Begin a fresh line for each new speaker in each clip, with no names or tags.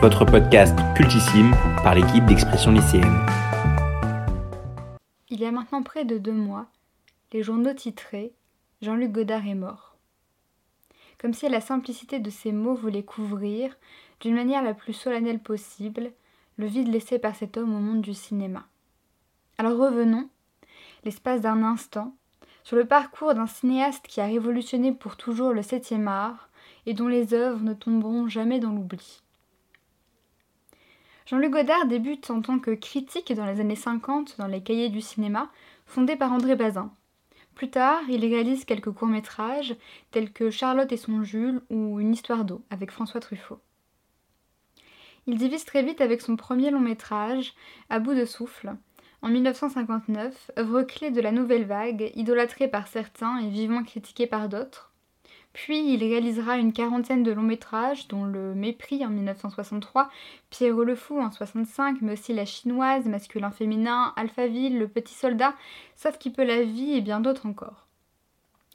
Votre podcast cultissime par l'équipe d'expression lycéenne.
Il y a maintenant près de deux mois, les journaux titraient Jean-Luc Godard est mort. Comme si la simplicité de ces mots voulait couvrir, d'une manière la plus solennelle possible, le vide laissé par cet homme au monde du cinéma. Alors revenons, l'espace d'un instant, sur le parcours d'un cinéaste qui a révolutionné pour toujours le septième art et dont les œuvres ne tomberont jamais dans l'oubli. Jean-Luc Godard débute en tant que critique dans les années 50 dans les cahiers du cinéma, fondés par André Bazin. Plus tard, il réalise quelques courts-métrages tels que Charlotte et son Jules ou Une histoire d'eau avec François Truffaut. Il divise très vite avec son premier long métrage, À bout de souffle, en 1959, œuvre clé de la nouvelle vague, idolâtrée par certains et vivement critiquée par d'autres. Puis il réalisera une quarantaine de longs métrages, dont Le Mépris en 1963, Pierrot le Fou en 65, mais aussi La Chinoise, Masculin-Féminin, Alphaville, Le Petit Soldat, Sauf qui peut la vie et bien d'autres encore.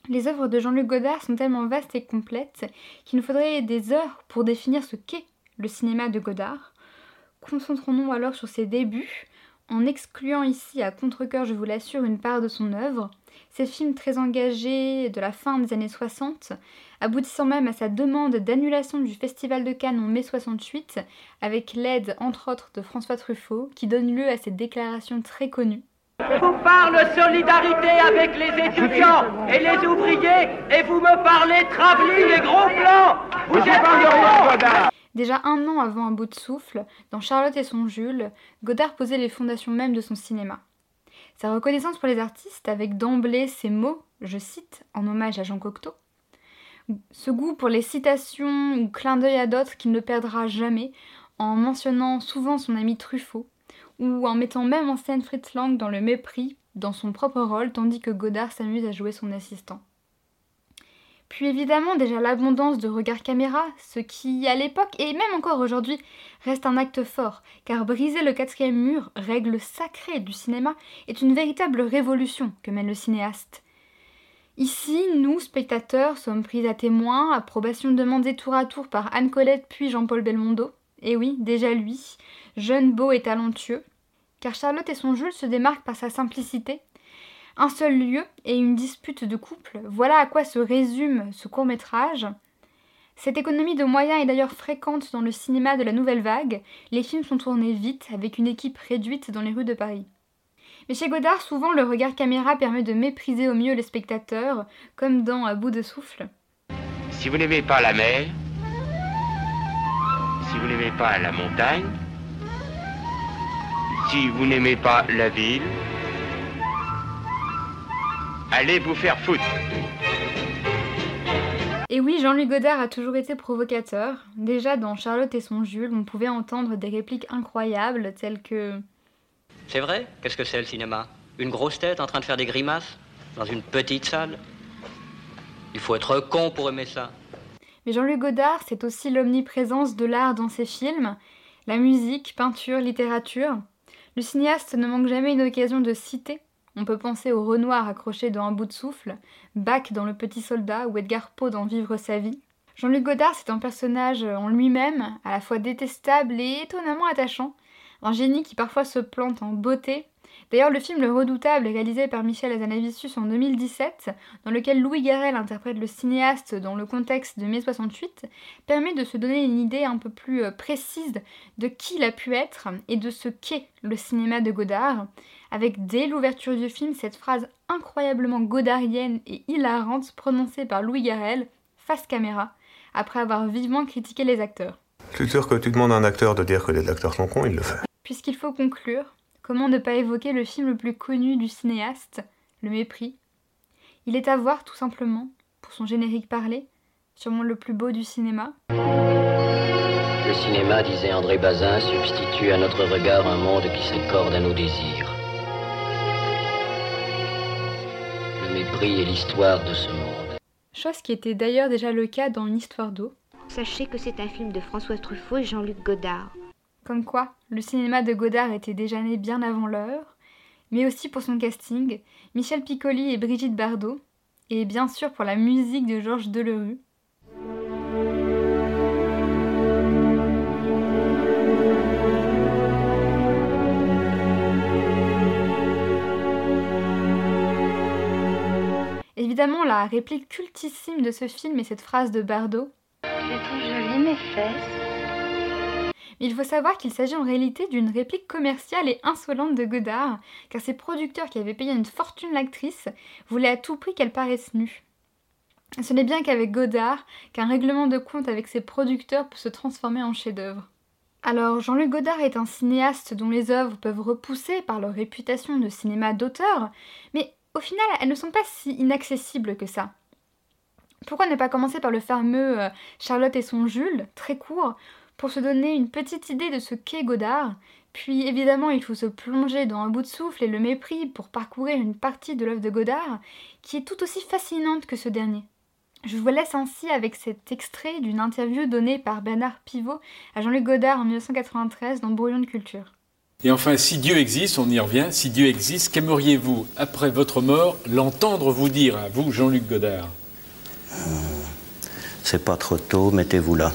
Les œuvres de Jean-Luc Godard sont tellement vastes et complètes qu'il nous faudrait des heures pour définir ce qu'est le cinéma de Godard. Concentrons-nous alors sur ses débuts, en excluant ici à contre-coeur, je vous l'assure, une part de son œuvre. Ces films très engagés de la fin des années 60, aboutissant même à sa demande d'annulation du Festival de Cannes en mai 68, avec l'aide entre autres de François Truffaut, qui donne lieu à cette déclaration très connue.
Vous parle solidarité avec les étudiants et les ouvriers, et vous me parlez travelling et gros plans Vous êtes
Déjà un an avant Un bout de souffle, dans Charlotte et son Jules, Godard posait les fondations même de son cinéma. Sa reconnaissance pour les artistes, avec d'emblée ces mots, je cite, en hommage à Jean Cocteau, ce goût pour les citations ou clins d'œil à d'autres qu'il ne perdra jamais, en mentionnant souvent son ami Truffaut, ou en mettant même en scène Fritz Lang dans le mépris, dans son propre rôle, tandis que Godard s'amuse à jouer son assistant. Puis évidemment déjà l'abondance de regards caméra, ce qui à l'époque et même encore aujourd'hui reste un acte fort, car briser le quatrième mur, règle sacrée du cinéma, est une véritable révolution que mène le cinéaste. Ici, nous, spectateurs, sommes pris à témoin, approbation demandée tour à tour par Anne Colette puis Jean-Paul Belmondo. Et oui, déjà lui, jeune, beau et talentueux. Car Charlotte et son Jules se démarquent par sa simplicité, un seul lieu et une dispute de couple, voilà à quoi se résume ce court métrage. Cette économie de moyens est d'ailleurs fréquente dans le cinéma de la nouvelle vague, les films sont tournés vite avec une équipe réduite dans les rues de Paris. Mais chez Godard, souvent le regard caméra permet de mépriser au mieux les spectateurs, comme dans À bout de souffle.
Si vous n'aimez pas la mer, si vous n'aimez pas la montagne, si vous n'aimez pas la ville, Allez vous faire foutre
et oui, Jean-Louis Godard a toujours été provocateur. Déjà dans Charlotte et son Jules, on pouvait entendre des répliques incroyables telles que
C'est vrai? Qu'est-ce que c'est le cinéma? Une grosse tête en train de faire des grimaces Dans une petite salle? Il faut être con pour aimer ça.
Mais Jean-Luc Godard, c'est aussi l'omniprésence de l'art dans ses films, la musique, peinture, littérature. Le cinéaste ne manque jamais une occasion de citer on peut penser au Renoir accroché dans Un bout de souffle, Bach dans Le Petit Soldat ou Edgar Poe dans Vivre sa vie. Jean-Luc Godard, c'est un personnage en lui-même, à la fois détestable et étonnamment attachant. Un génie qui parfois se plante en beauté, D'ailleurs, le film Le Redoutable, réalisé par Michel Azanavicius en 2017, dans lequel Louis Garrel interprète le cinéaste dans le contexte de mai 68, permet de se donner une idée un peu plus euh, précise de qui il a pu être et de ce qu'est le cinéma de Godard, avec dès l'ouverture du film cette phrase incroyablement godarienne et hilarante prononcée par Louis Garrel, face caméra, après avoir vivement critiqué les acteurs.
C'est sûr que tu demandes à un acteur de dire que les acteurs sont cons, il le fait.
Puisqu'il faut conclure, Comment ne pas évoquer le film le plus connu du cinéaste, Le Mépris Il est à voir tout simplement, pour son générique parlé, sûrement le plus beau du cinéma.
Le cinéma, disait André Bazin, substitue à notre regard un monde qui s'accorde à nos désirs. Le mépris est l'histoire de ce monde.
Chose qui était d'ailleurs déjà le cas dans Une histoire d'eau.
Sachez que c'est un film de François Truffaut et Jean-Luc Godard.
Comme quoi, le cinéma de Godard était déjà né bien avant l'heure, mais aussi pour son casting, Michel Piccoli et Brigitte Bardot, et bien sûr pour la musique de Georges Delerue, Évidemment, la réplique cultissime de ce film est cette phrase de Bardot.
Tu es tout joli, mes fesses.
Il faut savoir qu'il s'agit en réalité d'une réplique commerciale et insolente de Godard, car ses producteurs qui avaient payé une fortune l'actrice voulaient à tout prix qu'elle paraisse nue. Ce n'est bien qu'avec Godard qu'un règlement de compte avec ses producteurs peut se transformer en chef-d'œuvre. Alors, Jean-Luc Godard est un cinéaste dont les œuvres peuvent repousser par leur réputation de cinéma d'auteur, mais au final, elles ne sont pas si inaccessibles que ça. Pourquoi ne pas commencer par le fameux euh, Charlotte et son Jules, très court, pour se donner une petite idée de ce qu'est Godard Puis évidemment, il faut se plonger dans un bout de souffle et le mépris pour parcourir une partie de l'œuvre de Godard qui est tout aussi fascinante que ce dernier. Je vous laisse ainsi avec cet extrait d'une interview donnée par Bernard Pivot à Jean-Luc Godard en 1993 dans Brouillon de culture.
Et enfin, si Dieu existe, on y revient, si Dieu existe, qu'aimeriez-vous, après votre mort, l'entendre vous dire à vous, Jean-Luc Godard?
C'est pas trop tôt, mettez-vous là.